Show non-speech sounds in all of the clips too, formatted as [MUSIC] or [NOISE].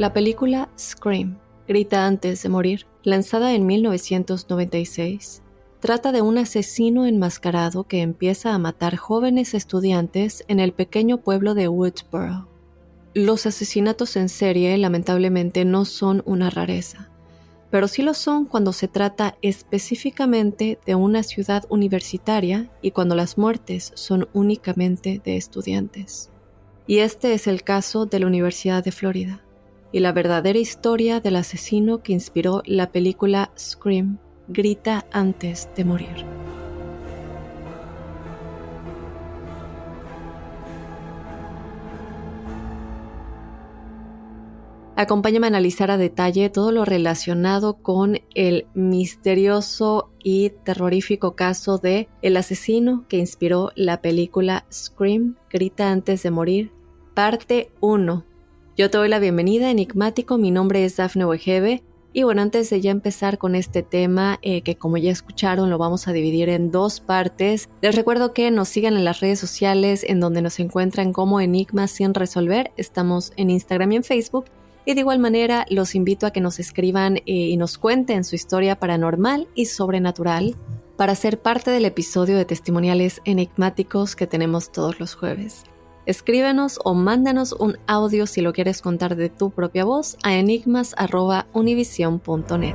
La película Scream, Grita antes de morir, lanzada en 1996, trata de un asesino enmascarado que empieza a matar jóvenes estudiantes en el pequeño pueblo de Woodsboro. Los asesinatos en serie lamentablemente no son una rareza, pero sí lo son cuando se trata específicamente de una ciudad universitaria y cuando las muertes son únicamente de estudiantes. Y este es el caso de la Universidad de Florida y la verdadera historia del asesino que inspiró la película Scream, Grita antes de morir. Acompáñame a analizar a detalle todo lo relacionado con el misterioso y terrorífico caso de el asesino que inspiró la película Scream, Grita antes de morir, parte 1. Yo te doy la bienvenida, Enigmático. Mi nombre es Dafne Wegebe. Y bueno, antes de ya empezar con este tema, eh, que como ya escucharon, lo vamos a dividir en dos partes, les recuerdo que nos sigan en las redes sociales en donde nos encuentran como Enigmas sin resolver. Estamos en Instagram y en Facebook. Y de igual manera, los invito a que nos escriban eh, y nos cuenten su historia paranormal y sobrenatural para ser parte del episodio de testimoniales enigmáticos que tenemos todos los jueves. Escríbenos o mándanos un audio si lo quieres contar de tu propia voz a enigmas.univision.net.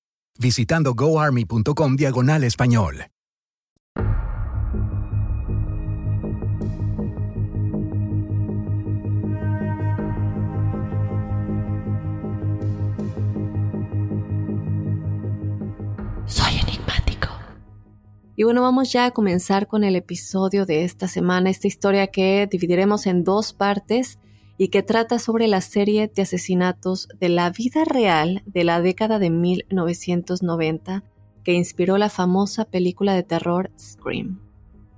visitando goarmy.com diagonal español. Soy enigmático. Y bueno, vamos ya a comenzar con el episodio de esta semana, esta historia que dividiremos en dos partes y que trata sobre la serie de asesinatos de la vida real de la década de 1990 que inspiró la famosa película de terror Scream.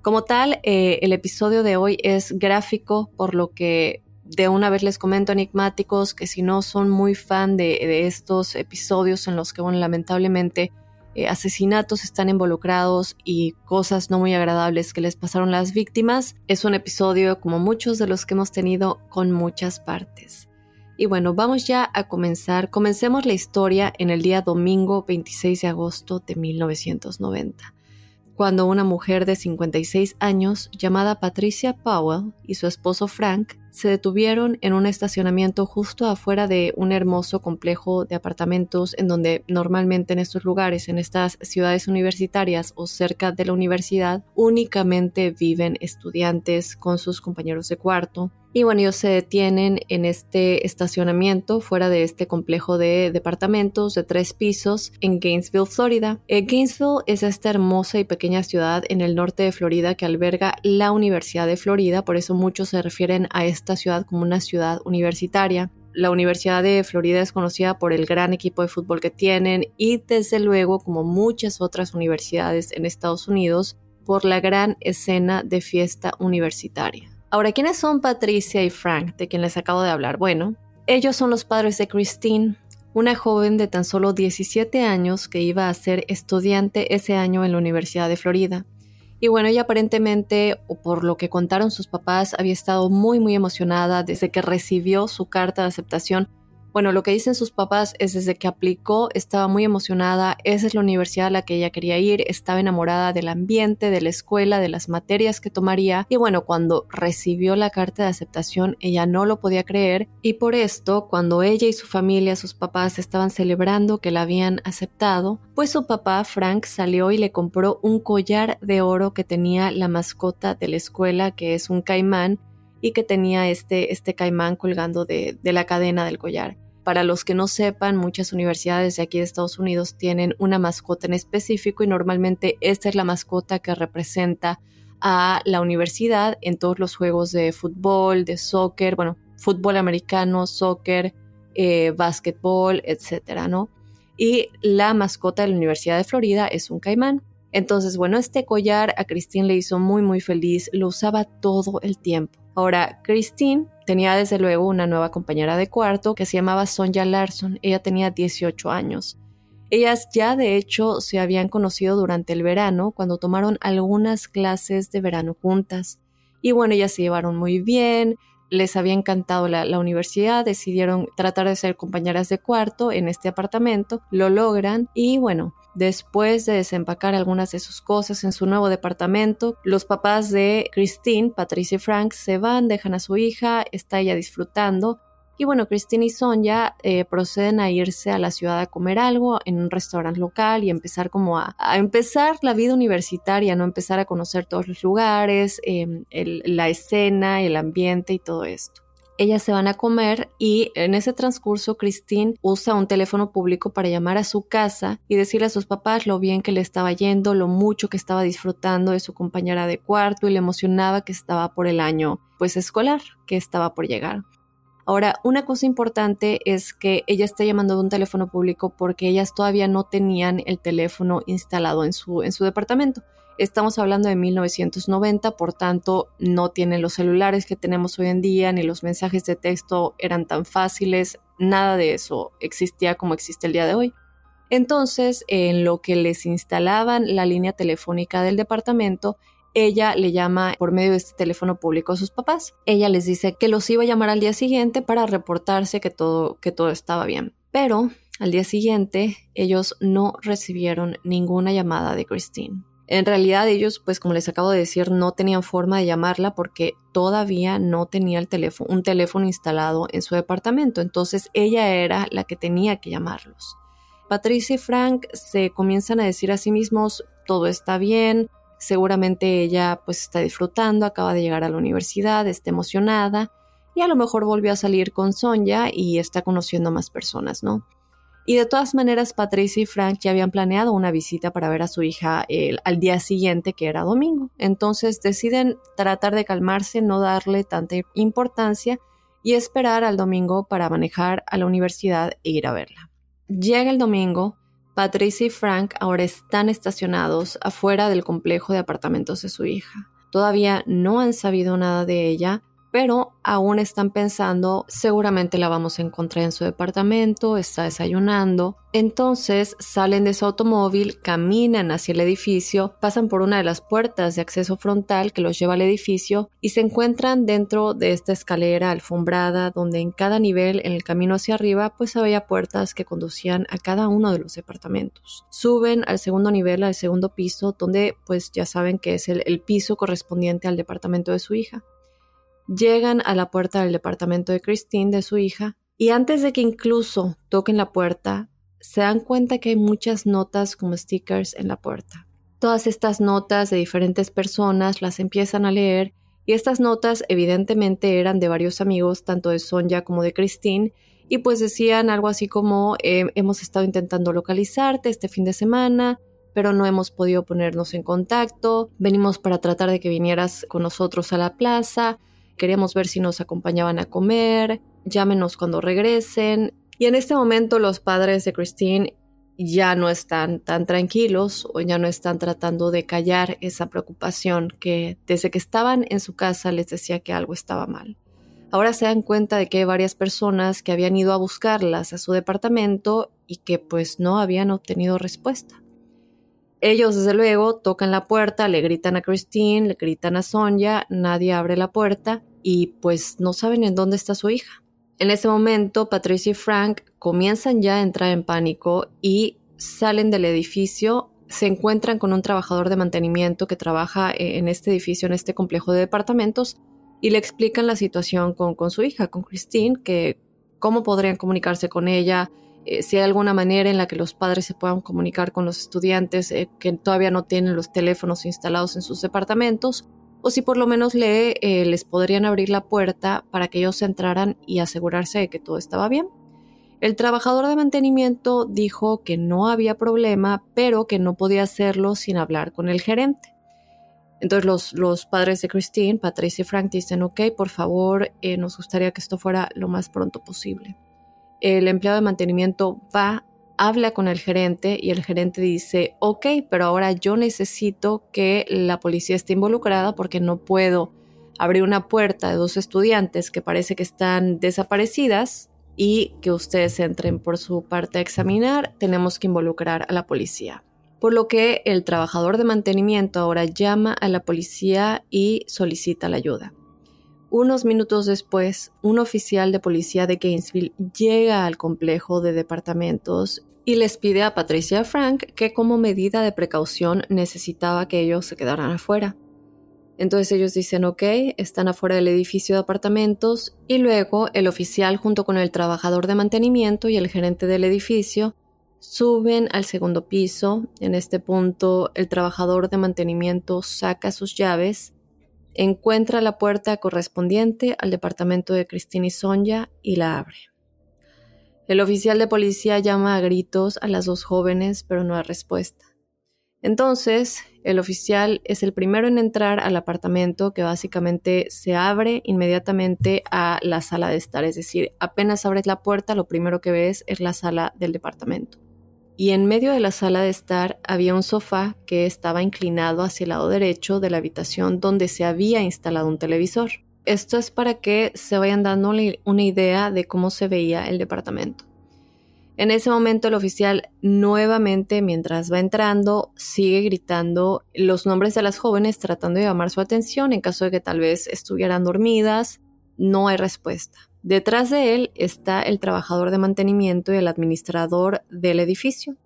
Como tal, eh, el episodio de hoy es gráfico, por lo que de una vez les comento enigmáticos que si no son muy fan de, estos episodios en los que, bueno, lamentablemente eh, asesinatos están involucrados y cosas no muy agradables que les pasaron las víctimas, es un episodio como muchos de los que hemos tenido con muchas partes. Y bueno, vamos ya a comenzar. Comencemos la historia en el día domingo 26 de agosto de 1990 cuando una mujer de 56 años llamada Patricia Powell y su esposo Frank se detuvieron en un estacionamiento justo afuera de un hermoso complejo de apartamentos en donde normalmente en estos lugares, en estas ciudades universitarias o cerca de la universidad, únicamente viven estudiantes con sus compañeros de cuarto y bueno, ellos se detienen en este estacionamiento fuera de este complejo de departamentos de tres pisos en Gainesville, Florida. Eh, Gainesville es esta hermosa y pequeña ciudad en el norte de Florida que alberga la Universidad de Florida, por eso muchos se refieren a esta ciudad como una ciudad universitaria. La Universidad de Florida es conocida por el gran equipo de fútbol que tienen y desde luego, como muchas otras universidades en Estados Unidos, por la gran escena de fiesta universitaria. Ahora, ¿quiénes son Patricia y Frank, de quien les acabo de hablar? Bueno, ellos son los padres de Christine, una joven de tan solo 17 años que iba a ser estudiante ese año en la Universidad de Florida. Y bueno, ella aparentemente, o por lo que contaron sus papás, había estado muy muy emocionada desde que recibió su carta de aceptación bueno, lo que dicen sus papás es desde que aplicó estaba muy emocionada, esa es la universidad a la que ella quería ir, estaba enamorada del ambiente, de la escuela, de las materias que tomaría y bueno, cuando recibió la carta de aceptación ella no lo podía creer y por esto cuando ella y su familia, sus papás estaban celebrando que la habían aceptado, pues su papá Frank salió y le compró un collar de oro que tenía la mascota de la escuela que es un caimán y que tenía este, este caimán colgando de, de la cadena del collar. Para los que no sepan, muchas universidades de aquí de Estados Unidos tienen una mascota en específico y normalmente esta es la mascota que representa a la universidad en todos los juegos de fútbol, de soccer, bueno, fútbol americano, soccer, eh, básquetbol, etcétera, ¿no? Y la mascota de la Universidad de Florida es un caimán. Entonces, bueno, este collar a Christine le hizo muy, muy feliz, lo usaba todo el tiempo. Ahora, Christine tenía desde luego una nueva compañera de cuarto que se llamaba Sonja Larson. Ella tenía 18 años. Ellas ya de hecho se habían conocido durante el verano cuando tomaron algunas clases de verano juntas. Y bueno, ellas se llevaron muy bien, les había encantado la, la, universidad, decidieron tratar de ser compañeras de cuarto en este apartamento, lo logran y bueno, Después de desempacar algunas de sus cosas en su nuevo departamento, los papás de Christine, Patricia y Frank, se van, dejan a su hija, está ella disfrutando. Y bueno, Christine y Sonja eh, proceden a irse a la ciudad a comer algo en un restaurante local y empezar como a, empezar la vida universitaria, ¿no? Empezar a conocer todos los lugares, em, la escena, el ambiente y todo esto ellas se van a comer y en ese transcurso Christine usa un teléfono público para llamar a su casa y decirle a sus papás lo bien que le estaba yendo, lo mucho que estaba disfrutando de su compañera de cuarto y le emocionaba que estaba por el año pues escolar que estaba por llegar. Ahora, una cosa importante es que ella está llamando de un teléfono público porque ellas todavía no tenían el teléfono instalado en su, en su departamento. Estamos hablando de 1990, por tanto, no tienen los celulares que tenemos hoy en día, ni los mensajes de texto eran tan fáciles, nada de eso existía como existe el día de hoy. Entonces, en lo que les instalaban la línea telefónica del departamento, ella le llama por medio de este teléfono público a sus papás. Ella les dice que los iba a llamar al día siguiente para reportarse que todo, que todo estaba bien. Pero al día siguiente ellos no recibieron ninguna llamada de Christine. En realidad ellos, pues como les acabo de decir, no tenían forma de llamarla porque todavía no tenía el teléfono, un teléfono instalado en su departamento. Entonces ella era la que tenía que llamarlos. Patricia y Frank se comienzan a decir a sí mismos, todo está bien, seguramente ella pues está disfrutando, acaba de llegar a la universidad, está emocionada y a lo mejor volvió a salir con Sonja y está conociendo más personas, ¿no? Y de todas maneras, Patricia y Frank ya habían planeado una visita para ver a su hija al día siguiente, que era domingo. Entonces deciden tratar de calmarse, no darle tanta importancia y esperar al domingo para manejar a la universidad e ir a verla. Llega el domingo, Patricia y Frank ahora están estacionados afuera del complejo de apartamentos de su hija. Todavía no han sabido nada de ella, pero aún están pensando, seguramente la vamos a encontrar en su departamento, está desayunando. Entonces salen de su automóvil, caminan hacia el edificio, pasan por una de las puertas de acceso frontal que los lleva al edificio y se encuentran dentro de esta escalera alfombrada donde en cada nivel en el camino hacia arriba pues había puertas que conducían a cada uno de los departamentos. Suben al segundo nivel, al segundo piso, donde pues ya saben que es el, el piso correspondiente al departamento de su hija. Llegan a la puerta del departamento de Christine, de su hija, y antes de que incluso toquen la puerta, se dan cuenta que hay muchas notas como stickers en la puerta. Todas estas notas de diferentes personas las empiezan a leer y estas notas evidentemente eran de varios amigos, tanto de Sonja como de Christine, y pues decían algo así como eh, hemos estado intentando localizarte este fin de semana, pero no hemos podido ponernos en contacto, venimos para tratar de que vinieras con nosotros a la plaza, queríamos ver si nos acompañaban a comer, llámenos cuando regresen. Y en este momento los padres de Christine ya no están tan tranquilos o ya no están tratando de callar esa preocupación que desde que estaban en su casa les decía que algo estaba mal. Ahora se dan cuenta de que hay varias personas que habían ido a buscarlas a su departamento y que pues no habían obtenido respuesta. Ellos, desde luego, tocan la puerta, le gritan a Christine, le gritan a Sonja, nadie abre la puerta y pues no saben en dónde está su hija. En ese momento, Patricia y Frank comienzan ya a entrar en pánico y salen del edificio, se encuentran con un trabajador de mantenimiento que trabaja e-, en este edificio, en este complejo de departamentos, y le explican la situación con, con su hija, con Christine, que cómo podrían comunicarse con ella, eh, si hay alguna manera en la que los padres se puedan comunicar con los estudiantes eh, que todavía no tienen los teléfonos instalados en sus departamentos, o si por lo menos eh, les podrían abrir la puerta para que ellos entraran y asegurarse de que todo estaba bien. El trabajador de mantenimiento dijo que no había problema, pero que no podía hacerlo sin hablar con el gerente. Entonces los, los padres de Christine, Patricia y Frank dicen, ok, por favor, nos gustaría que esto fuera lo más pronto posible el empleado de mantenimiento va, habla con el gerente y el gerente dice, ok, pero ahora yo necesito que la policía esté involucrada porque no puedo abrir una puerta de dos estudiantes que parece que están desaparecidas y que ustedes entren por su parte a examinar, tenemos que involucrar a la policía. Por lo que el trabajador de mantenimiento ahora llama a la policía y solicita la ayuda. Unos minutos después, un oficial de policía de Gainesville llega al complejo de departamentos y les pide a Patricia Frank que como medida de precaución necesitaba que ellos se quedaran afuera. Entonces ellos dicen ok, están afuera del edificio de apartamentos y luego el oficial junto con el trabajador de mantenimiento y el gerente del edificio suben al segundo piso. En este punto el trabajador de mantenimiento saca sus llaves encuentra la puerta correspondiente al departamento de Cristina y Sonja y la abre. El oficial de policía llama a gritos a las dos jóvenes, pero no hay respuesta. Entonces, el oficial es el primero en entrar al apartamento que básicamente se abre inmediatamente a la sala de estar, es decir, apenas abres la puerta, lo primero que ves es la sala del departamento y en medio de la sala de estar había un sofá que estaba inclinado hacia el lado derecho de la habitación donde se había instalado un televisor. Esto es para que se vayan dando una idea de cómo se veía el departamento. En ese momento el oficial nuevamente, mientras va entrando, sigue gritando los nombres de las jóvenes tratando de llamar su atención en caso de que tal vez estuvieran dormidas. No hay respuesta. Detrás de él está el trabajador de mantenimiento y el administrador del edificio.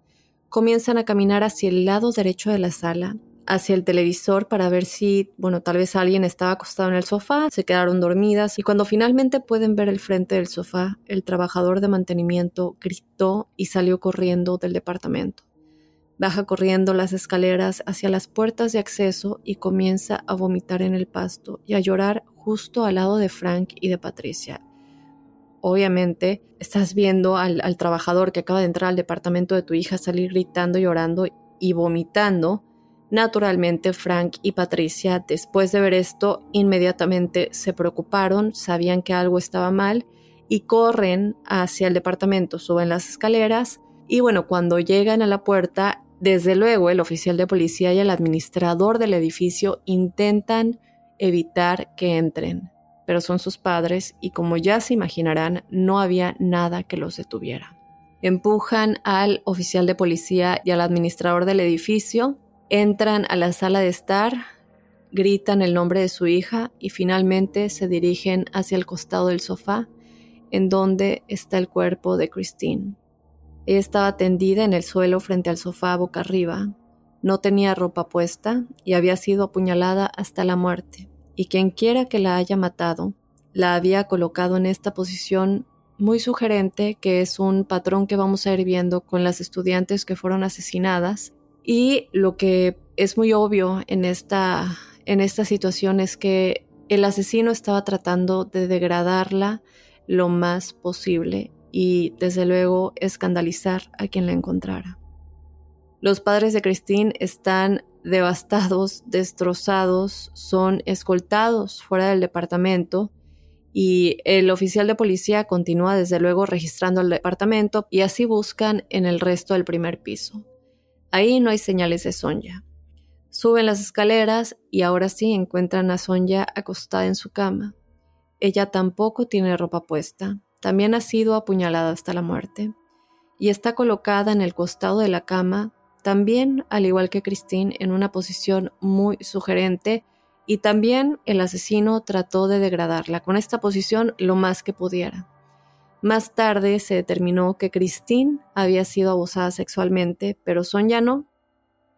Comienzan a caminar hacia el lado derecho de la sala, hacia el televisor para ver si, bueno, tal vez alguien estaba acostado en el sofá, se quedaron dormidas y cuando finalmente pueden ver el frente del sofá, el trabajador de mantenimiento gritó y salió corriendo del departamento. Baja corriendo las escaleras hacia las puertas de acceso y comienza a vomitar en el pasto y a llorar justo al lado de Frank y de Patricia, obviamente estás viendo al, trabajador que acaba de entrar al departamento de tu hija salir gritando, llorando y vomitando. Naturalmente, Frank y Patricia, después de ver esto, inmediatamente se preocuparon, sabían que algo estaba mal y corren hacia el departamento, suben las escaleras, Y bueno, cuando llegan a la puerta, desde luego el oficial de policía y el administrador del edificio intentan evitar que entren, pero son sus padres y como ya se imaginarán, no había nada que los detuviera. Empujan al oficial de policía y al administrador del edificio, entran a la sala de estar, gritan el nombre de su hija y finalmente se dirigen hacia el costado del sofá, en donde está el cuerpo de Christine. Ella estaba tendida en el suelo frente al sofá boca arriba, no tenía ropa puesta y había sido apuñalada hasta la muerte, y quien quiera que la haya matado, la había colocado en esta posición muy sugerente, que es un patrón que vamos a ir viendo con las estudiantes que fueron asesinadas. Y lo que es muy obvio en esta en esta situación es que el asesino estaba tratando de degradarla lo más posible y desde luego escandalizar a quien la encontrara. Los padres de Christine están devastados, destrozados, son escoltados fuera del departamento y el oficial de policía continúa desde luego registrando el departamento y así buscan en el resto del primer piso. Ahí no hay señales de Sonja. Suben las escaleras y ahora sí encuentran a Sonja acostada en su cama. Ella tampoco tiene ropa puesta, también ha sido apuñalada hasta la muerte, y está colocada en el costado de la cama, también al igual que Christine, en una posición muy sugerente, y también el asesino trató de degradarla con esta posición lo más que pudiera. Más tarde se determinó que Christine había sido abusada sexualmente, pero Sonja no,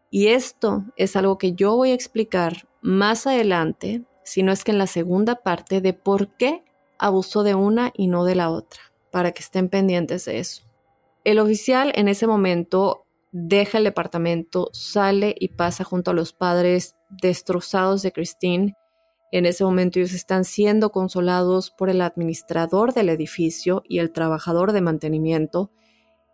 y esto es algo que yo voy a explicar más adelante, si no es que en la segunda parte, de por qué abusó de una y no de la otra, para que estén pendientes de eso. El oficial en ese momento deja el departamento, sale y pasa junto a los padres destrozados de Christine. En ese momento ellos están siendo consolados por el administrador del edificio y el trabajador de mantenimiento,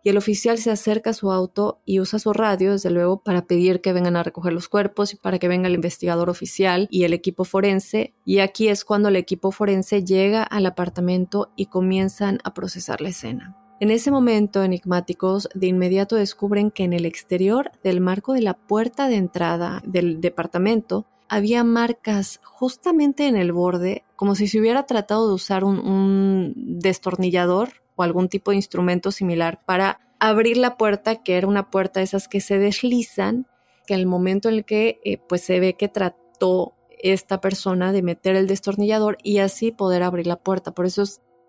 y el oficial se acerca a su auto y usa su radio, desde luego, para pedir que vengan a recoger los cuerpos y para que venga el investigador oficial y el equipo forense. Y aquí es cuando el equipo forense llega al apartamento y comienzan a procesar la escena. En ese momento, enigmáticos de inmediato descubren que en el exterior del marco de la puerta de entrada del departamento había marcas justamente en el borde, como si se hubiera tratado de usar un, destornillador o algún tipo de instrumento similar para abrir la puerta, que era una puerta de esas que se deslizan, que al momento en el que eh, pues se ve que trató esta persona de meter el destornillador y así poder abrir la puerta. Por eso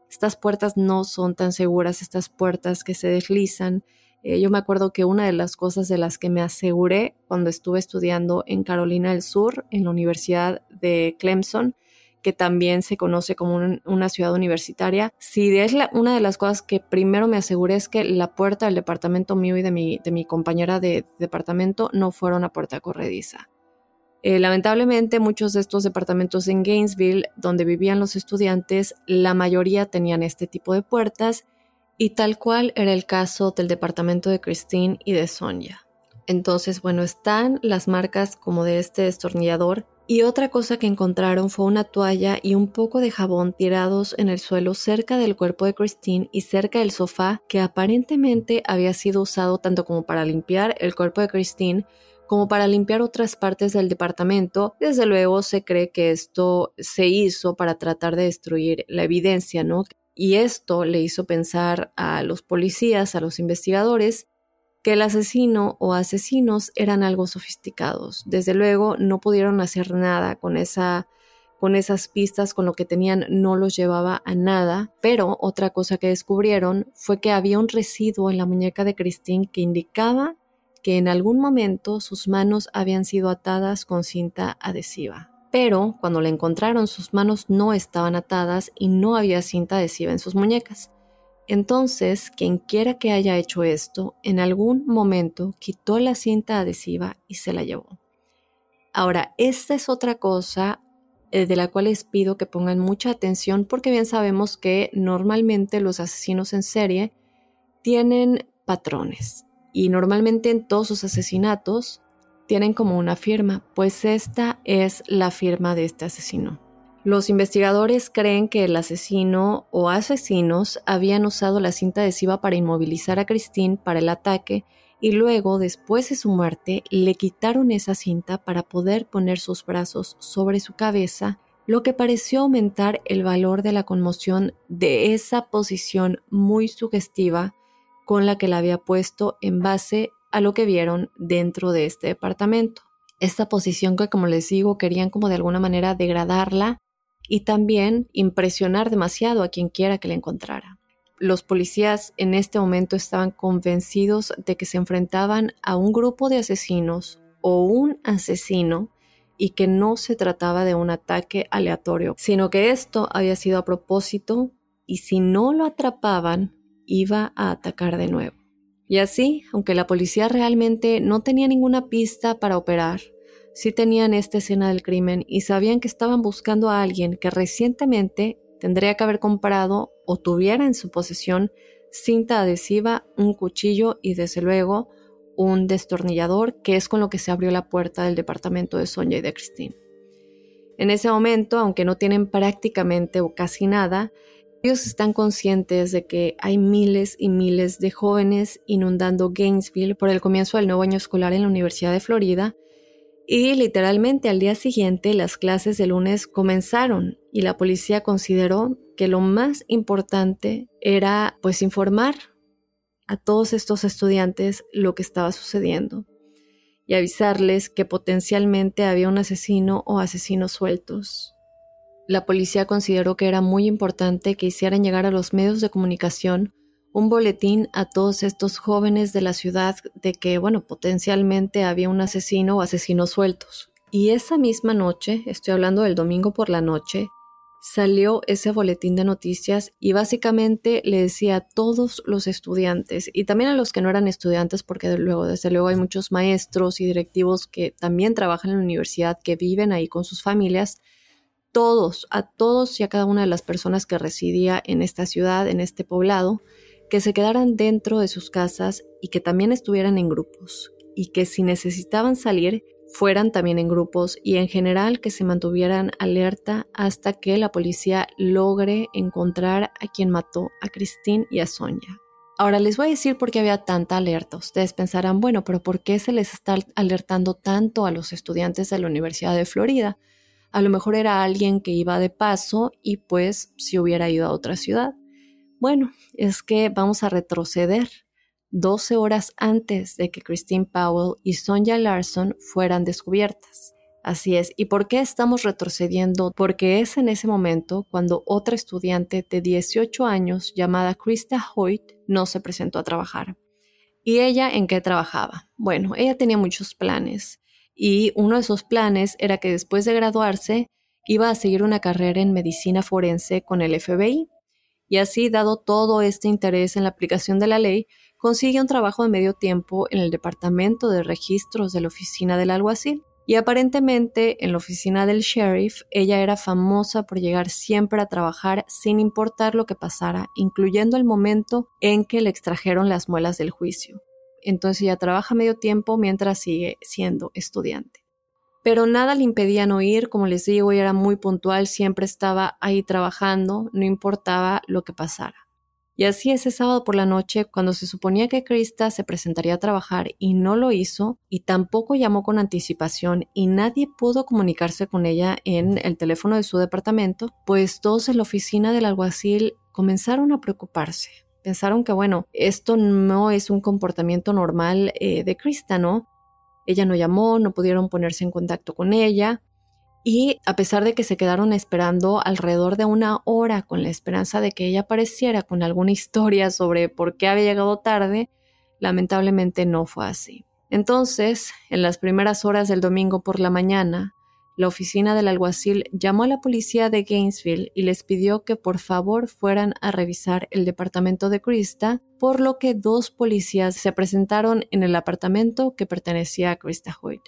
estas puertas no son tan seguras, estas puertas que se deslizan. Eh, yo me acuerdo que una de las cosas de las que me aseguré cuando estuve estudiando en Carolina del Sur, en la Universidad de Clemson, que también se conoce como una ciudad universitaria. Si es una de las cosas que primero me aseguré es que la puerta del departamento mío y de mi, de mi compañera de departamento no fuera una puerta corrediza. Eh, lamentablemente muchos de estos departamentos en Gainesville, donde vivían los estudiantes, la mayoría tenían este tipo de puertas y tal cual era el caso del departamento de Christine y de Sonia. Entonces, bueno, están las marcas como de este destornillador y otra cosa que encontraron fue una toalla y un poco de jabón tirados en el suelo cerca del cuerpo de Christine y cerca del sofá que aparentemente había sido usado tanto como para limpiar el cuerpo de Christine como para limpiar otras partes del departamento. Desde luego se cree que esto se hizo para tratar de destruir la evidencia, ¿no? Y esto le hizo pensar a los policías, a los investigadores, que el asesino o asesinos eran algo sofisticados. Desde luego no pudieron hacer nada con esa con esas pistas, con lo que tenían no los llevaba a nada, pero otra cosa que descubrieron fue que había un residuo en la muñeca de Christine que indicaba que en algún momento sus manos habían sido atadas con cinta adhesiva. Pero cuando la encontraron sus manos no estaban atadas y no había cinta adhesiva en sus muñecas. Entonces, quien quiera que haya hecho esto, en algún momento quitó la cinta adhesiva y se la llevó. Ahora, esta es otra cosa eh, de la cual les pido que pongan mucha atención porque bien sabemos que normalmente los asesinos en serie tienen patrones y normalmente en todos sus asesinatos tienen como una firma, pues esta es la firma de este asesino. Los investigadores creen que el asesino o asesinos habían usado la cinta adhesiva para inmovilizar a Christine para el ataque y luego, después de su muerte, le quitaron esa cinta para poder poner sus brazos sobre su cabeza, lo que pareció aumentar el valor de la conmoción de esa posición muy sugestiva con la que la había puesto en base a lo que vieron dentro de este departamento. Esta posición que, como les digo, querían como de alguna manera degradarla y también impresionar demasiado a quien quiera que la encontrara. Los policías en este momento estaban convencidos de que se enfrentaban a un grupo de asesinos o un asesino y que no se trataba de un ataque aleatorio, sino que esto había sido a propósito y si no lo atrapaban, iba a atacar de nuevo. Y así, aunque la policía realmente no tenía ninguna pista para operar, sí tenían esta escena del crimen y sabían que estaban buscando a alguien que recientemente tendría que haber comprado o tuviera en su posesión cinta adhesiva, un cuchillo y desde luego un destornillador, que es con lo que se abrió la puerta del departamento de Sonia y de Christine. En ese momento, aunque no tienen prácticamente o casi nada, están conscientes de que hay miles y miles de jóvenes inundando Gainesville por el comienzo del nuevo año escolar en la Universidad de Florida y literalmente al día siguiente las clases de lunes comenzaron y la policía consideró que lo más importante era pues informar a todos estos estudiantes lo que estaba sucediendo y avisarles que potencialmente había un asesino o asesinos sueltos. La policía consideró que era muy importante que hicieran llegar a los medios de comunicación un boletín a todos estos jóvenes de la ciudad de que, bueno, potencialmente había un asesino o asesinos sueltos. Y esa misma noche, estoy hablando del domingo por la noche, salió ese boletín de noticias y básicamente le decía a todos los estudiantes y también a los que no eran estudiantes porque luego desde luego hay muchos maestros y directivos que también trabajan en la universidad que viven ahí con sus familias todos a todos y a cada una de las personas que residía en esta ciudad en este poblado que se quedaran dentro de sus casas y que también estuvieran en grupos y que si necesitaban salir fueran también en grupos y en general que se mantuvieran alerta hasta que la policía logre encontrar a quien mató a Christine y a Sonia. Ahora les voy a decir por qué había tanta alerta. Ustedes pensarán, bueno, pero ¿por qué se les está alertando tanto a los estudiantes de la Universidad de Florida? A lo mejor era alguien que iba de paso y pues si hubiera ido a otra ciudad. Bueno, es que vamos a retroceder 12 horas antes de que Christine Powell y Sonja Larson fueran descubiertas. Así es. ¿Y por qué estamos retrocediendo? Porque es en ese momento cuando otra estudiante de 18 años llamada Krista Hoyt no se presentó a trabajar. ¿Y ella en qué trabajaba? Bueno, ella tenía muchos planes y uno de esos planes era que después de graduarse iba a seguir una carrera en medicina forense con el FBI. Y así, dado todo este interés en la aplicación de la ley, consigue un trabajo de medio tiempo en el departamento de registros de la oficina del alguacil. Y aparentemente en la oficina del sheriff ella era famosa por llegar siempre a trabajar sin importar lo que pasara, incluyendo el momento en que le extrajeron las muelas del juicio. Entonces ella trabaja medio tiempo mientras sigue siendo estudiante. Pero nada le impedía no ir, como les digo, ella era muy puntual, siempre estaba ahí trabajando, no importaba lo que pasara. Y así ese sábado por la noche, cuando se suponía que Krista se presentaría a trabajar y no lo hizo, y tampoco llamó con anticipación y nadie pudo comunicarse con ella en el teléfono de su departamento, pues todos en la oficina del alguacil comenzaron a preocuparse. Pensaron que, bueno, esto no es un comportamiento normal eh, de Krista, ¿no? Ella no llamó, no pudieron ponerse en contacto con ella, y a pesar de que se quedaron esperando alrededor de una hora con la esperanza de que ella apareciera con alguna [LAUGHS] historia sobre por qué había llegado tarde, lamentablemente no fue así. Entonces, en las primeras horas del domingo por la mañana, la oficina del alguacil llamó a la policía de Gainesville y les pidió que por favor fueran a revisar el departamento de Krista, por lo que dos policías se presentaron en el apartamento que pertenecía a Krista Hoyt.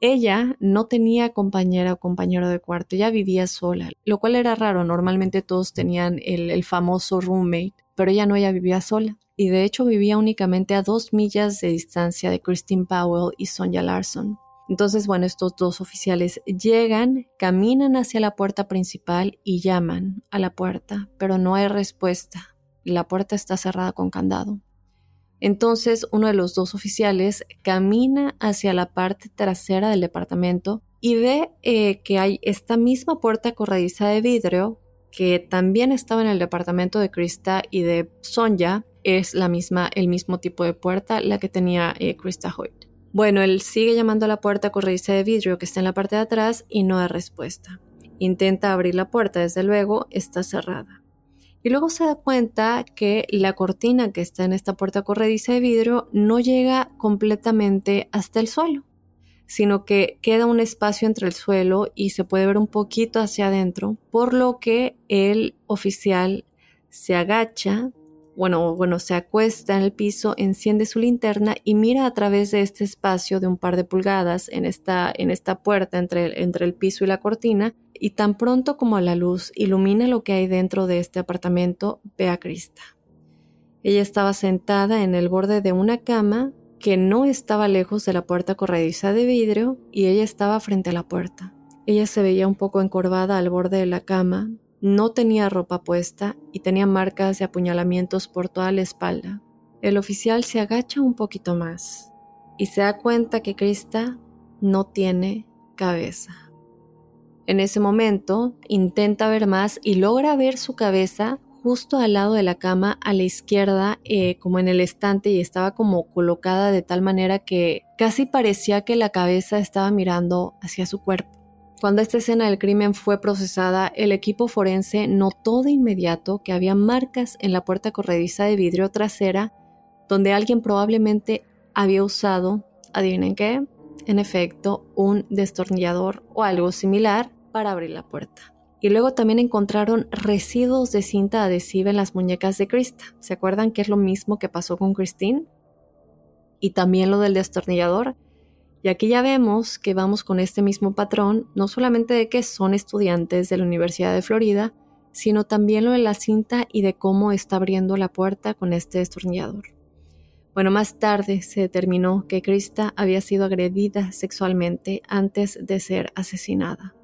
Ella no tenía compañera o compañero de cuarto, ella vivía sola, lo cual era raro, normalmente todos tenían el, famoso roommate, pero ella no, ella vivía sola. Y de hecho vivía únicamente a dos millas de distancia de Christine Powell y Sonja Larson. Entonces, bueno, estos dos oficiales llegan, caminan hacia la puerta principal y llaman a la puerta, pero no hay respuesta. La puerta está cerrada con candado. Entonces, uno de los dos oficiales camina hacia la parte trasera del departamento y ve eh, que hay esta misma puerta corrediza de vidrio que también estaba en el departamento de Krista y de Sonja. Es la misma, el mismo tipo de puerta la que tenía eh, Krista Hoyt. Bueno, él sigue llamando a la puerta corrediza de vidrio que está en la parte de atrás y no hay respuesta. Intenta abrir la puerta, desde luego está cerrada. Y luego se da cuenta que la cortina que está en esta puerta corrediza de vidrio no llega completamente hasta el suelo, sino que queda un espacio entre el suelo y se puede ver un poquito hacia adentro, por lo que el oficial se agacha, bueno, bueno, se acuesta en el piso, enciende su linterna y mira a través de este espacio de un par de pulgadas en esta, en esta puerta entre, entre el piso y la cortina, y tan pronto como la luz ilumina lo que hay dentro de este apartamento, ve a Krista. Ella estaba sentada en el borde de una cama que no estaba lejos de la puerta corrediza de vidrio y ella estaba frente a la puerta. Ella se veía un poco encorvada al borde de la cama, no tenía ropa puesta y tenía marcas de apuñalamientos por toda la espalda. El oficial se agacha un poquito más y se da cuenta que Krista no tiene cabeza. En ese momento intenta ver más y logra ver su cabeza justo al lado de la cama a la izquierda, eh, como en el estante, y estaba como colocada de tal manera que casi parecía que la cabeza estaba mirando hacia su cuerpo. Cuando esta escena del crimen fue procesada, el equipo forense notó de inmediato que había marcas en la puerta corrediza de vidrio trasera donde alguien probablemente había usado, adivinen qué, en efecto, un destornillador o algo similar para abrir la puerta. Y luego también encontraron residuos de cinta adhesiva en las muñecas de Krista. ¿Se acuerdan que es lo mismo que pasó con Christine? Y también lo del destornillador. Y aquí ya vemos que vamos con este mismo patrón, no solamente de que son estudiantes de la Universidad de Florida, sino también lo de la cinta y de cómo está abriendo la puerta con este destornillador. Bueno, más tarde se determinó que Krista había sido agredida sexualmente antes de ser asesinada.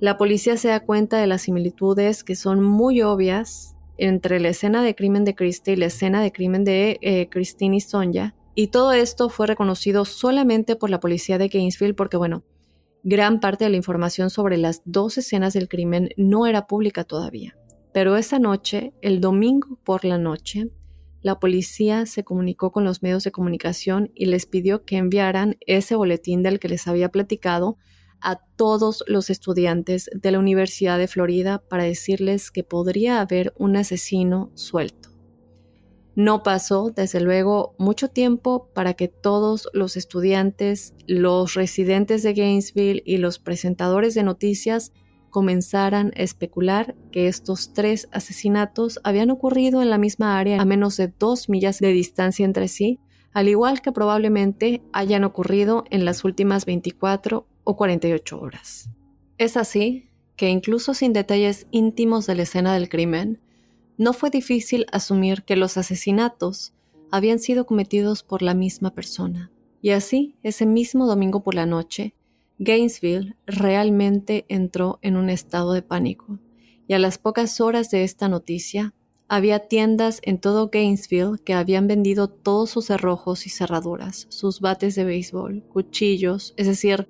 La policía se da cuenta de las similitudes que son muy obvias entre la escena de crimen de Krista y la escena de crimen de eh, Christine y Sonja, y todo esto fue reconocido solamente por la policía de Gainesville porque, bueno, gran parte de la información sobre las dos escenas del crimen no era pública todavía. Pero esa noche, el domingo por la noche, la policía se comunicó con los medios de comunicación y les pidió que enviaran ese boletín del que les había platicado a todos los estudiantes de la Universidad de Florida para decirles que podría haber un asesino suelto. No pasó, desde luego, mucho tiempo para que todos los estudiantes, los residentes de Gainesville y los presentadores de noticias comenzaran a especular que estos tres asesinatos habían ocurrido en la misma área a menos de dos millas de distancia entre sí, al igual que probablemente hayan ocurrido en las últimas 24 o 48 horas. Es así que incluso sin detalles íntimos de la escena del crimen, no fue difícil asumir que los asesinatos habían sido cometidos por la misma persona. Y así, ese mismo domingo por la noche, Gainesville realmente entró en un estado de pánico. Y a las pocas horas de esta noticia, había tiendas en todo Gainesville que habían vendido todos sus cerrojos y cerraduras, sus bates de béisbol, cuchillos, es decir,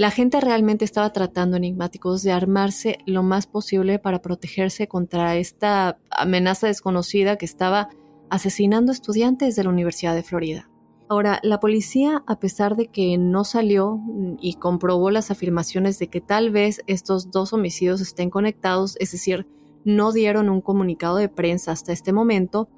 la gente realmente estaba tratando enigmáticos de armarse lo más posible para protegerse contra esta amenaza desconocida que estaba asesinando estudiantes de la Universidad de Florida. Ahora, la policía, a pesar de que no salió y comprobó las afirmaciones de que tal vez estos dos homicidios estén conectados, es decir, no dieron un comunicado de prensa hasta este momento,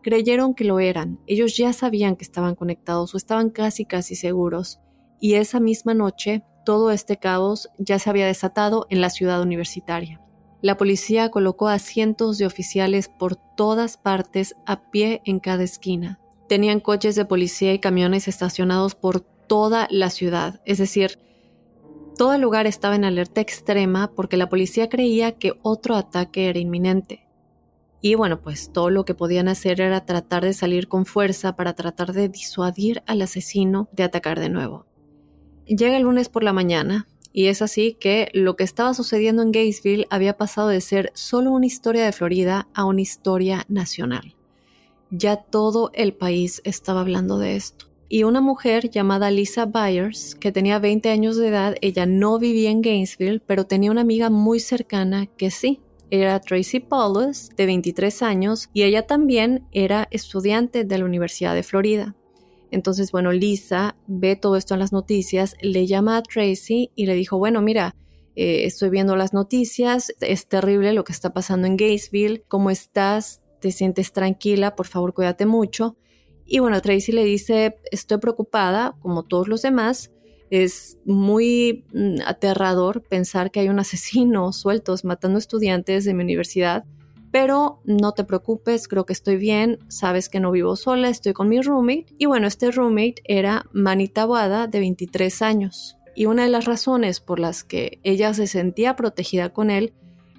creyeron que lo eran. Ellos ya sabían que estaban conectados o estaban casi casi seguros. Y esa misma noche todo este caos ya se había desatado en la ciudad universitaria. La policía colocó a cientos de oficiales por todas partes a pie en cada esquina. Tenían coches de policía y camiones estacionados por toda la ciudad, es decir, todo el lugar estaba en alerta extrema porque la policía creía que otro ataque era inminente. Y bueno, pues todo lo que podían hacer era tratar de salir con fuerza para tratar de disuadir al asesino de atacar de nuevo. Llega el lunes por la mañana y es así que lo que estaba sucediendo en Gainesville había pasado de ser solo una historia de Florida a una historia nacional. Ya todo el país estaba hablando de esto. Y una mujer llamada Lisa Byers, que tenía 20 años de edad, ella no vivía en Gainesville, pero tenía una amiga muy cercana que sí. Era Tracy Paulus, de 23 años, y ella también era estudiante de la Universidad de Florida. Entonces, bueno, Lisa ve todo esto en las noticias, le llama a Tracy y le dijo, bueno, mira, eh, estoy viendo las noticias, es terrible lo que está pasando en Gainesville, ¿cómo estás? ¿Te sientes tranquila? Por favor, cuídate mucho. Y bueno, Tracy le dice, estoy preocupada, como todos los demás, es muy mm, aterrador pensar que hay un asesino [LAUGHS] sueltos matando estudiantes de mi universidad pero no te preocupes, creo que estoy bien, sabes que no vivo sola, estoy con mi roommate. Y bueno, este roommate era Manita de 23 años. Y una de las razones por las que ella se sentía protegida con él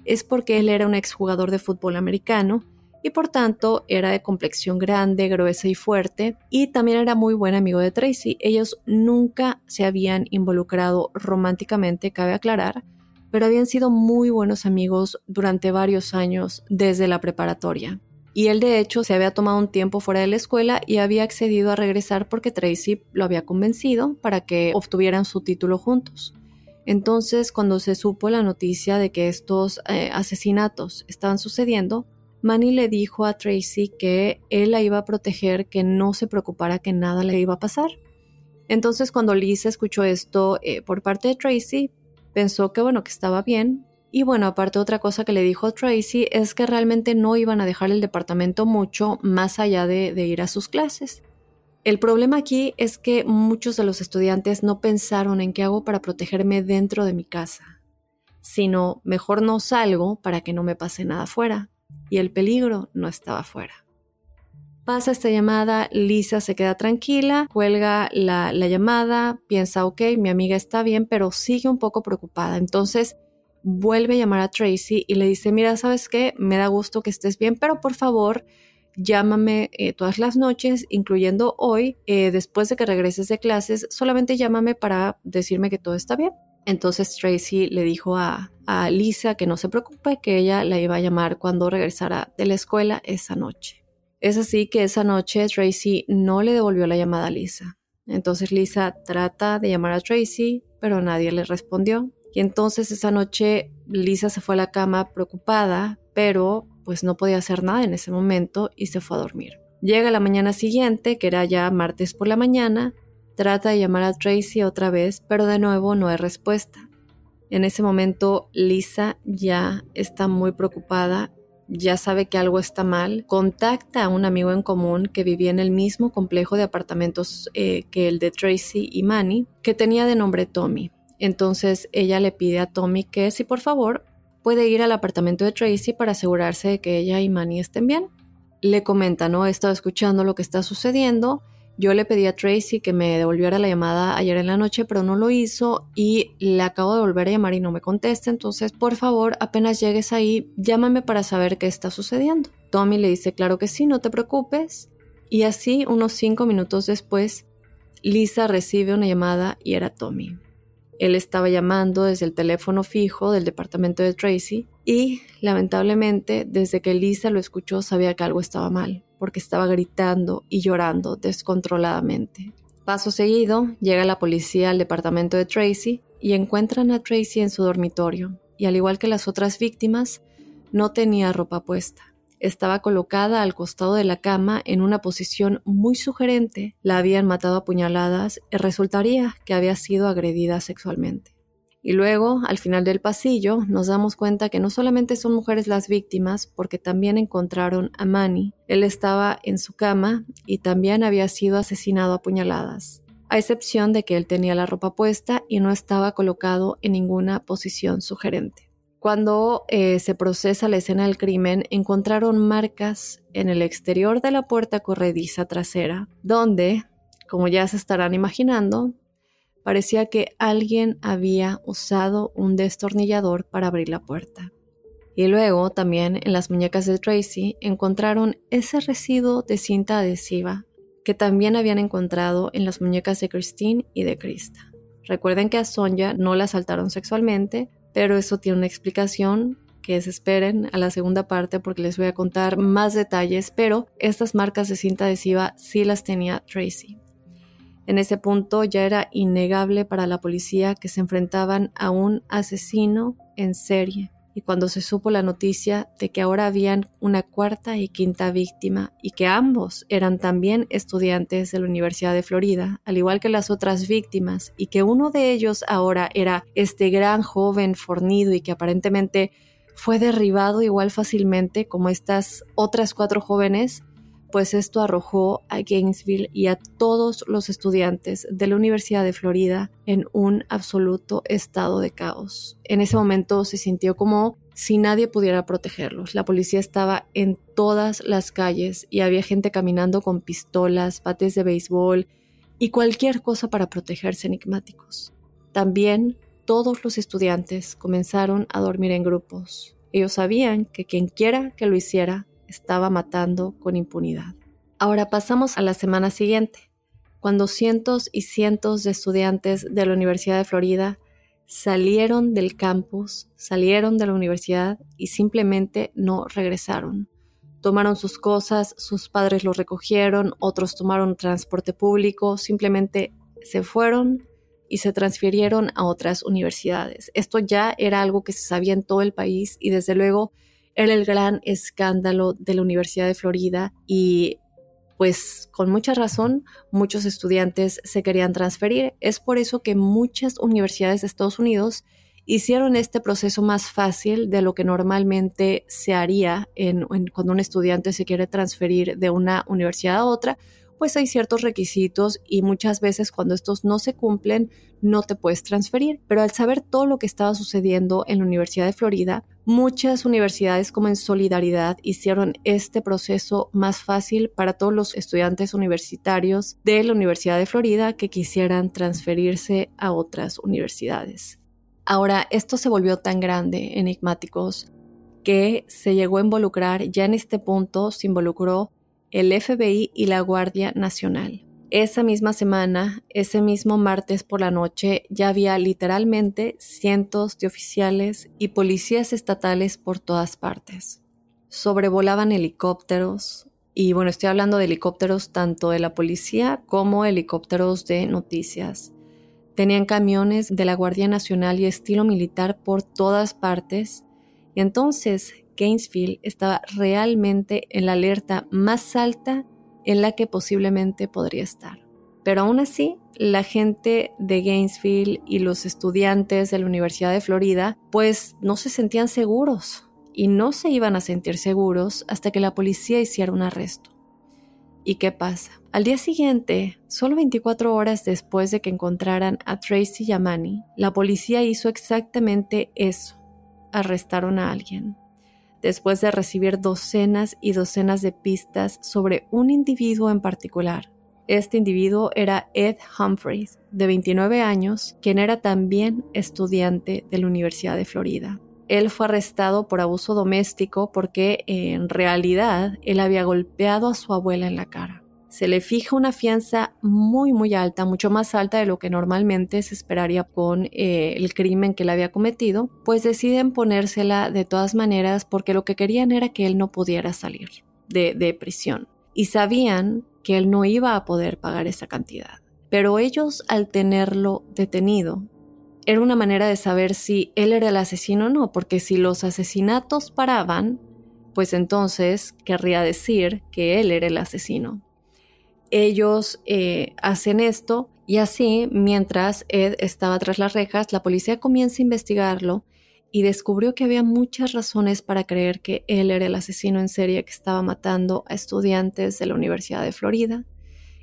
es porque él era un exjugador de fútbol americano y por tanto era de complexión grande, gruesa y fuerte y también era muy buen amigo de Tracy. Ellos nunca se habían involucrado románticamente, cabe aclarar, pero habían sido muy buenos amigos durante varios años desde la preparatoria. Y él de hecho se había tomado un tiempo fuera de la escuela y había accedido a regresar porque Tracy lo había convencido para que obtuvieran su título juntos. Entonces, cuando se supo la noticia de que estos eh, asesinatos estaban sucediendo, Manny le dijo a Tracy que él la iba a proteger, que no se preocupara que nada le iba a pasar. Entonces, cuando Lisa escuchó esto eh, por parte de Tracy, Pensó que bueno, que estaba bien. Y bueno, aparte otra cosa que le dijo Tracy es que realmente no iban a dejar el departamento mucho más allá de, de ir a sus clases. El problema aquí es que muchos de los estudiantes no pensaron en qué hago para protegerme dentro de mi casa, sino mejor no salgo para que no me pase nada afuera. Y el peligro no estaba afuera. Pasa esta llamada, Lisa se queda tranquila, cuelga la, llamada, piensa, ok, mi amiga está bien, pero sigue un poco preocupada. Entonces vuelve a llamar a Tracy y le dice, mira, ¿sabes qué? Me da gusto que estés bien, pero por favor, llámame eh, todas las noches, incluyendo hoy, eh, después de que regreses de clases, solamente llámame para decirme que todo está bien. Entonces Tracy le dijo a, a Lisa que no se preocupe, que ella la iba a llamar cuando regresara de la escuela esa noche. Es así que esa noche Tracy no le devolvió la llamada a Lisa. Entonces Lisa trata de llamar a Tracy, pero nadie le respondió. Y entonces esa noche Lisa se fue a la cama preocupada, pero pues no podía hacer nada en ese momento y se fue a dormir. Llega la mañana siguiente, que era ya martes por la mañana, trata de llamar a Tracy otra vez, pero de nuevo no hay respuesta. En ese momento Lisa ya está muy preocupada ya sabe que algo está mal, contacta a un amigo en común que vivía en el mismo complejo de apartamentos eh, que el de Tracy y Manny, que tenía de nombre Tommy. Entonces ella le pide a Tommy que si por favor puede ir al apartamento de Tracy para asegurarse de que ella y Manny estén bien. Le comenta, ¿no? He estado escuchando lo que está sucediendo yo le pedí a Tracy que me devolviera la llamada ayer en la noche, pero no lo hizo y le acabo de volver a llamar y no me contesta. Entonces, por favor, apenas llegues ahí, llámame para saber qué está sucediendo. Tommy le dice, claro que sí, no te preocupes. Y así, unos cinco minutos después, Lisa recibe una llamada y era Tommy. Él estaba llamando desde el teléfono fijo del departamento de Tracy y, lamentablemente, desde que Lisa lo escuchó sabía que algo estaba mal porque estaba gritando y llorando descontroladamente. Paso seguido, llega la policía al departamento de Tracy y encuentran a Tracy en su dormitorio, y al igual que las otras víctimas, no tenía ropa puesta. Estaba colocada al costado de la cama en una posición muy sugerente. La habían matado a puñaladas y resultaría que había sido agredida sexualmente. Y luego, al final del pasillo, nos damos cuenta que no solamente son mujeres las víctimas, porque también encontraron a Manny. Él estaba en su cama y también había sido asesinado a puñaladas, a excepción de que él tenía la ropa puesta y no estaba colocado en ninguna posición sugerente. Cuando eh, se procesa la escena del crimen, encontraron marcas en el exterior de la puerta corrediza trasera, donde, como ya se estarán imaginando, Parecía que alguien había usado un destornillador para abrir la puerta. Y luego también en las muñecas de Tracy encontraron ese residuo de cinta adhesiva que también habían encontrado en las muñecas de Christine y de Krista. Recuerden que a Sonja no la asaltaron sexualmente, pero eso tiene una explicación que se esperen a la segunda parte porque les voy a contar más detalles, pero estas marcas de cinta adhesiva sí las tenía Tracy. En ese punto ya era innegable para la policía que se enfrentaban a un asesino en serie. Y cuando se supo la noticia de que ahora habían una cuarta y quinta víctima y que ambos eran también estudiantes de la Universidad de Florida, al igual que las otras víctimas, y que uno de ellos ahora era este gran joven fornido y que aparentemente fue derribado igual fácilmente como estas otras cuatro jóvenes, pues esto arrojó a Gainesville y a todos los estudiantes de la Universidad de Florida en un absoluto estado de caos. En ese momento se sintió como si nadie pudiera protegerlos. La policía estaba en todas las calles y había gente caminando con pistolas, bates de béisbol y cualquier cosa para protegerse enigmáticos. También todos los estudiantes comenzaron a dormir en grupos. Ellos sabían que quien quiera que lo hiciera estaba matando con impunidad. Ahora pasamos a la semana siguiente, cuando cientos y cientos de estudiantes de la Universidad de Florida salieron del campus, salieron de la universidad y simplemente no regresaron. Tomaron sus cosas, sus padres los recogieron, otros tomaron transporte público, simplemente se fueron y se transfirieron a otras universidades. Esto ya era algo que se sabía en todo el país y desde luego era el gran escándalo de la Universidad de Florida y pues con mucha razón muchos estudiantes se querían transferir. Es por eso que muchas universidades de Estados Unidos hicieron este proceso más fácil de lo que normalmente se haría en, cuando un estudiante se quiere transferir de una universidad a otra, pues hay ciertos requisitos y muchas veces cuando estos no se cumplen no te puedes transferir. Pero al saber todo lo que estaba sucediendo en la Universidad de Florida, muchas universidades como en solidaridad hicieron este proceso más fácil para todos los estudiantes universitarios de la Universidad de Florida que quisieran transferirse a otras universidades. Ahora, esto se volvió tan grande, enigmáticos, que se llegó a involucrar, ya en este punto se involucró el FBI y la Guardia Nacional. Esa misma semana, ese mismo martes por la noche, ya había literalmente cientos de oficiales y policías estatales por todas partes. Sobrevolaban helicópteros, y bueno, estoy hablando de helicópteros tanto de la policía como helicópteros de noticias. Tenían camiones de la Guardia Nacional y estilo militar por todas partes. Y entonces Gainesville estaba realmente en la alerta más alta en la que posiblemente podría estar. Pero aún así, la gente de Gainesville y los estudiantes de la Universidad de Florida pues no se sentían seguros y no se iban a sentir seguros hasta que la policía hiciera un arresto. ¿Y qué pasa? Al día siguiente, solo 24 horas después de que encontraran a Tracy Yamani, la policía hizo exactamente eso. Arrestaron a alguien después de recibir docenas y docenas de pistas sobre un individuo en particular. Este individuo era Ed Humphreys, de 29 años, quien era también estudiante de la Universidad de Florida. Él fue arrestado por abuso doméstico porque en realidad él había golpeado a su abuela en la cara se le fija una fianza muy muy alta, mucho más alta de lo que normalmente se esperaría con eh, el crimen que él había cometido, pues deciden ponérsela de todas maneras porque lo que querían era que él no pudiera salir de prisión y sabían que él no iba a poder pagar esa cantidad. Pero ellos al tenerlo detenido, era una manera de saber si él era el asesino o no, porque si los asesinatos paraban, pues entonces querría decir que él era el asesino ellos eh, hacen esto y así, mientras Ed estaba tras las rejas, la policía comienza a investigarlo y descubrió que había muchas razones para creer que él era el asesino en serie que estaba matando a estudiantes de la Universidad de Florida.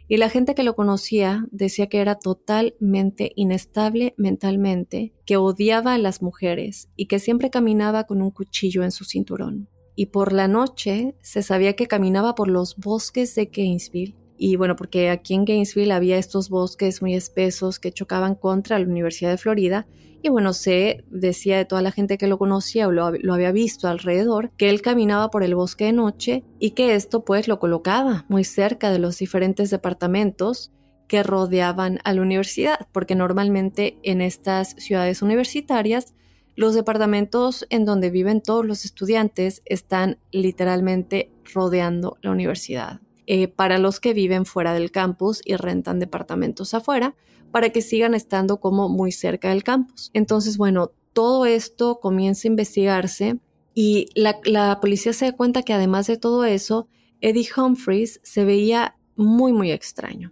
Y la gente que lo conocía decía que era totalmente inestable mentalmente, que odiaba a las mujeres y que siempre caminaba con un cuchillo en su cinturón. Y por la noche se sabía que caminaba por los bosques de Gainesville y bueno, porque aquí en Gainesville había estos bosques muy espesos que chocaban contra la Universidad de Florida. Y bueno, se decía de toda la gente que lo conocía o lo, había visto alrededor, que él caminaba por el bosque de noche y que esto pues lo colocaba muy cerca de los diferentes departamentos que rodeaban a la universidad, porque normalmente en estas ciudades universitarias los departamentos en donde viven todos los estudiantes están literalmente rodeando la universidad. Eh, para los que viven fuera del campus y rentan departamentos afuera, para que sigan estando como muy cerca del campus. Entonces, bueno, todo esto comienza a investigarse y la, la policía se da cuenta que además de todo eso, Eddie Humphreys se veía muy, muy extraño.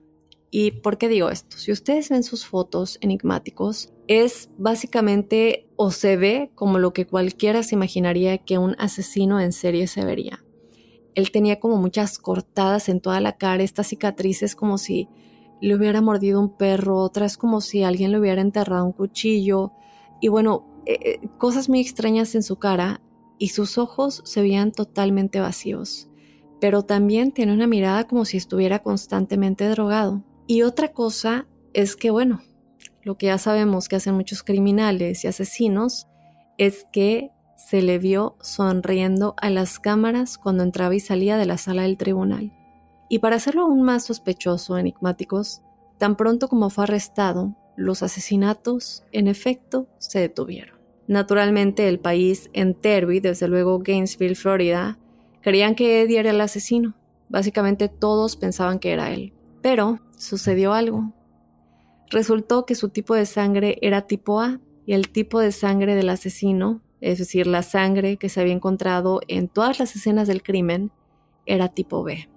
¿Y por qué digo esto? Si ustedes ven sus fotos enigmáticos, es básicamente o se ve como lo que cualquiera se imaginaría que un asesino en serie se vería. Él tenía como muchas cortadas en toda la cara, estas cicatrices como si le hubiera mordido un perro, otras como si alguien le hubiera enterrado un cuchillo. Y bueno, eh, eh, cosas muy extrañas en su cara y sus ojos se veían totalmente vacíos. Pero también tiene una mirada como si estuviera constantemente drogado. Y otra cosa es que, bueno, lo que ya sabemos que hacen muchos criminales y asesinos es que se le vio sonriendo a las cámaras cuando entraba y salía de la sala del tribunal. Y para hacerlo aún más sospechoso, enigmáticos, tan pronto como fue arrestado, los asesinatos, en efecto, se detuvieron. Naturalmente, el país entero y desde luego Gainesville, Florida, creían que Eddie era el asesino. Básicamente todos pensaban que era él. Pero sucedió algo. Resultó que su tipo de sangre era tipo A y el tipo de sangre del asesino, es decir, la sangre que se había encontrado en todas las escenas del crimen, era tipo B.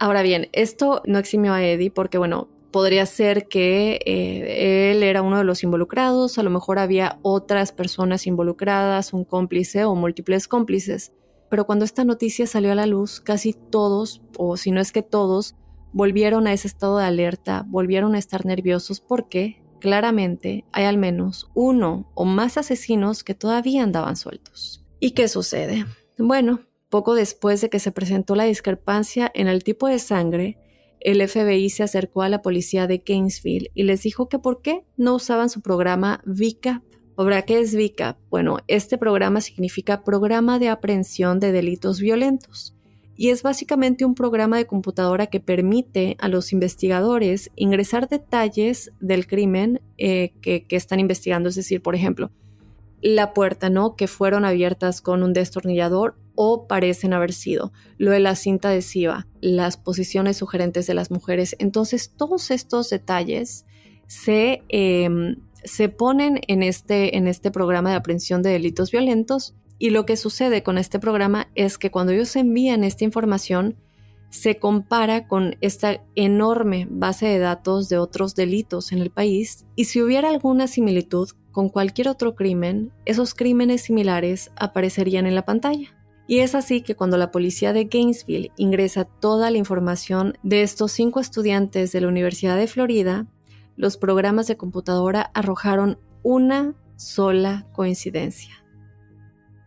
Ahora bien, esto no eximió a Eddie porque, bueno, podría ser que eh, él era uno de los involucrados, a lo mejor había otras personas involucradas, un cómplice o múltiples cómplices. Pero cuando esta noticia salió a la luz, casi todos, o si no es que todos, volvieron a ese estado de alerta, volvieron a estar nerviosos porque claramente hay al menos uno o más asesinos que todavía andaban sueltos. ¿Y qué sucede? Bueno, poco después de que se presentó la discrepancia en el tipo de sangre, el FBI se acercó a la policía de Gainesville y les dijo que por qué no usaban su programa VICAP. ¿Ahora qué es VICAP? Bueno, este programa significa Programa de Aprehensión de Delitos Violentos y es básicamente un programa de computadora que permite a los investigadores ingresar detalles del crimen eh, que, están investigando, es decir, por ejemplo, la puerta, ¿no? Que fueron abiertas con un destornillador o parecen haber sido, lo de la cinta adhesiva, las posiciones sugerentes de las mujeres. Entonces, todos estos detalles se, em, se ponen en este, en este programa de aprehensión de delitos violentos y lo que sucede con este programa es que cuando ellos envían esta información, se compara con esta enorme base de datos de otros delitos en el país y si hubiera alguna similitud con cualquier otro crimen, esos crímenes similares aparecerían en la pantalla. Y es así que cuando la policía de Gainesville ingresa toda la información de estos cinco estudiantes de la Universidad de Florida, los programas de computadora arrojaron una sola coincidencia.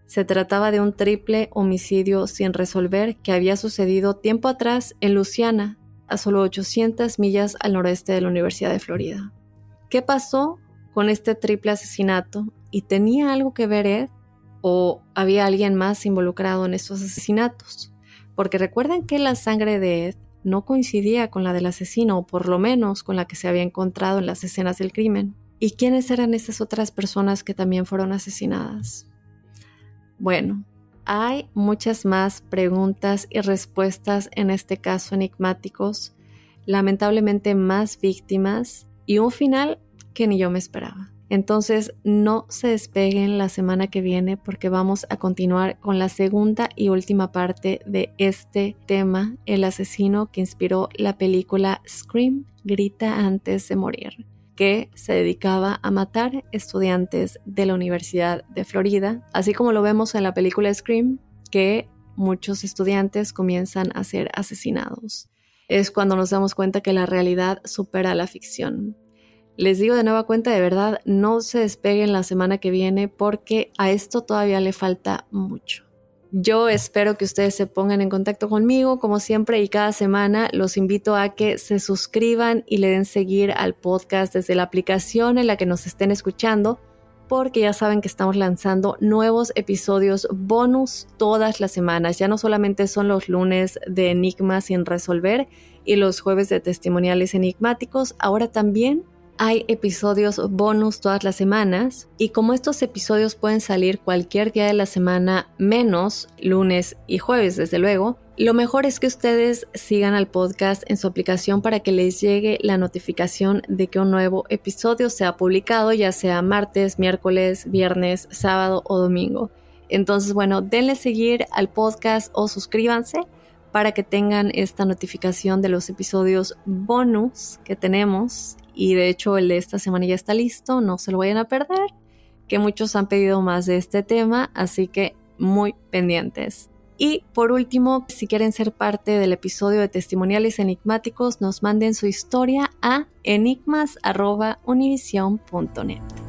Se trataba de un triple homicidio sin resolver que había sucedido tiempo atrás en Luciana, a solo 800 millas al noreste de la Universidad de Florida. ¿Qué pasó con este triple asesinato? ¿Y tenía algo que ver Ed? ¿O había alguien más involucrado en estos asesinatos? Porque recuerden que la sangre de Ed no coincidía con la del asesino, o por lo menos con la que se había encontrado en las escenas del crimen. ¿Y quiénes eran esas otras personas que también fueron asesinadas? Bueno, hay muchas más preguntas y respuestas en este caso enigmáticos, lamentablemente más víctimas y un final que ni yo me esperaba. Entonces no se despeguen la semana que viene porque vamos a continuar con la segunda y última parte de este tema, el asesino que inspiró la película Scream, Grita antes de morir que se dedicaba a matar estudiantes de la Universidad de Florida, así como lo vemos en la película Scream, que muchos estudiantes comienzan a ser asesinados. Es cuando nos damos cuenta que la realidad supera la ficción. Les digo de nueva cuenta, de verdad, no se despeguen la semana que viene porque a esto todavía le falta mucho. Yo espero que ustedes se pongan en contacto conmigo, como siempre, y cada semana los invito a que se suscriban y le den seguir al podcast desde la aplicación en la que nos estén escuchando, porque ya saben que estamos lanzando nuevos episodios bonus todas las semanas. Ya no solamente son los lunes de Enigmas sin resolver, y los jueves de testimoniales enigmáticos. Ahora también hay episodios bonus todas las semanas y como estos episodios pueden salir cualquier día de la semana menos lunes y jueves desde luego, lo mejor es que ustedes sigan al podcast en su aplicación para que les llegue la notificación de que un nuevo episodio sea publicado, ya sea martes, miércoles, viernes, sábado o domingo. Entonces, bueno, denle seguir al podcast o suscríbanse para que tengan esta notificación de los episodios bonus que tenemos y de hecho el de esta semana ya está listo, no se lo vayan a perder, que muchos han pedido más de este tema, así que muy pendientes. Y por último, si quieren ser parte del episodio de testimoniales enigmáticos, nos manden su historia a enigmas.univision.net.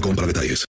para detalles.